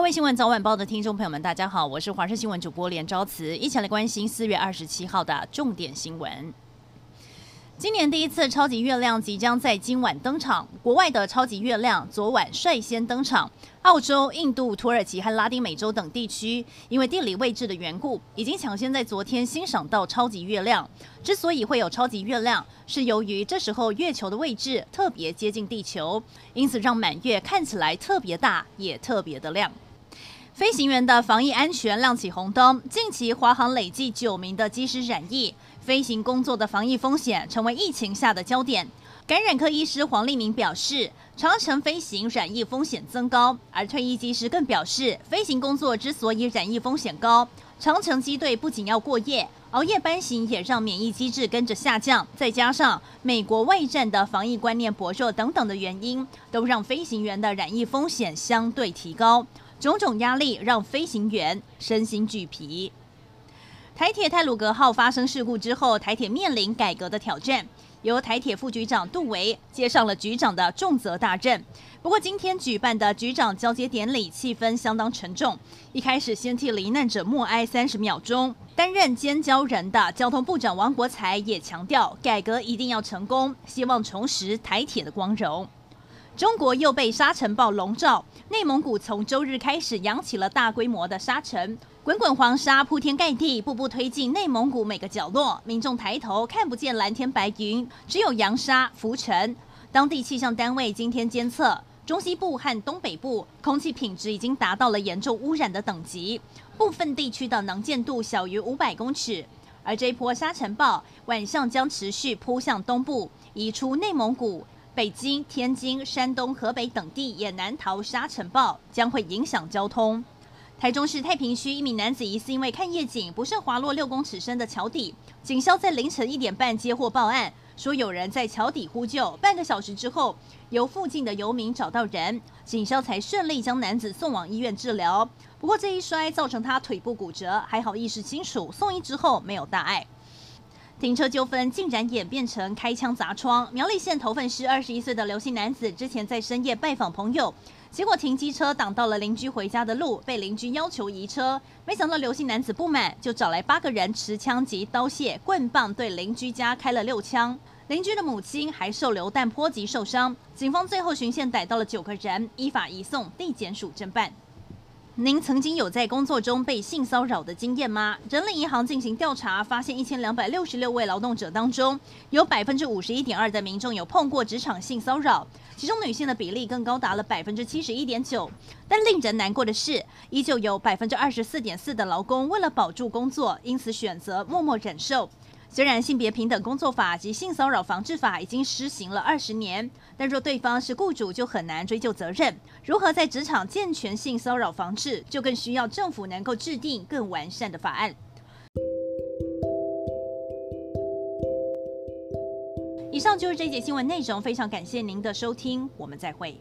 各位新闻早晚报的听众朋友们，大家好，我是华视新闻主播连昭慈，一起来关心四月二十七号的重点新闻。今年第一次超级月亮即将在今晚登场，国外的超级月亮昨晚率先登场。澳洲、印度、土耳其和拉丁美洲等地区，因为地理位置的缘故，已经抢先在昨天欣赏到超级月亮。之所以会有超级月亮，是由于这时候月球的位置特别接近地球，因此让满月看起来特别大，也特别的亮。飞行员的防疫安全亮起红灯。近期华航累计九名的机师染疫，飞行工作的防疫风险成为疫情下的焦点。感染科医师黄立明表示，长程飞行染疫风险增高，而退役机师更表示，飞行工作之所以染疫风险高，长程机队不仅要过夜，熬夜班型也让免疫机制跟着下降，再加上美国外战的防疫观念薄弱等等的原因，都让飞行员的染疫风险相对提高，种种压力让飞行员身心俱疲。台铁泰鲁格号发生事故之后，台铁面临改革的挑战。由台铁副局长杜维接上了局长的重责大任。不过，今天举办的局长交接典礼气氛相当沉重。一开始先替罹难者默哀三十秒钟。担任监交人的交通部长王国材也强调，改革一定要成功，希望重拾台铁的光荣。中国又被沙尘暴笼罩，内蒙古从周日开始扬起了大规模的沙尘。滚滚黄沙铺天盖地，步步推进内蒙古每个角落。民众抬头看不见蓝天白云，只有扬沙浮尘。当地气象单位今天监测，中西部和东北部空气品质已经达到了严重污染的等级，部分地区的能见度小于五百公尺。而这一波沙尘暴晚上将持续扑向东部，移出内蒙古、北京、天津、山东、河北等地也难逃沙尘暴，将会影响交通。台中市太平区一名男子疑似因为看夜景不慎滑落六公尺深的桥底，警消在凌晨一点半接获报案，说有人在桥底呼救。半个小时之后，由附近的游民找到人，警消才顺利将男子送往医院治疗。不过这一摔造成他腿部骨折，还好意识清楚，送医之后没有大碍。停车纠纷竟然演变成开枪砸窗。苗栗县头份市二十一岁的刘姓男子之前在深夜拜访朋友。结果停机车挡到了邻居回家的路，被邻居要求移车。没想到刘姓男子不满，就找来八个人持枪及刀械、棍棒对邻居家开了六枪。邻居的母亲还受流弹波及受伤。警方最后巡线逮到了九个人，依法移送地检署侦办。您曾经有在工作中被性骚扰的经验吗？人力银行进行调查，发现一千两百六十六位劳动者当中，有百分之五十一点二的民众有碰过职场性骚扰，其中女性的比例更高达了百分之七十一点九。但令人难过的是，依旧有百分之二十四点四的劳工为了保住工作，因此选择默默忍受。虽然性别平等工作法及性骚扰防治法已经施行了二十年，但若对方是雇主，就很难追究责任。如何在职场健全性骚扰防治，就更需要政府能够制定更完善的法案。以上就是这节新闻内容，非常感谢您的收听，我们再会。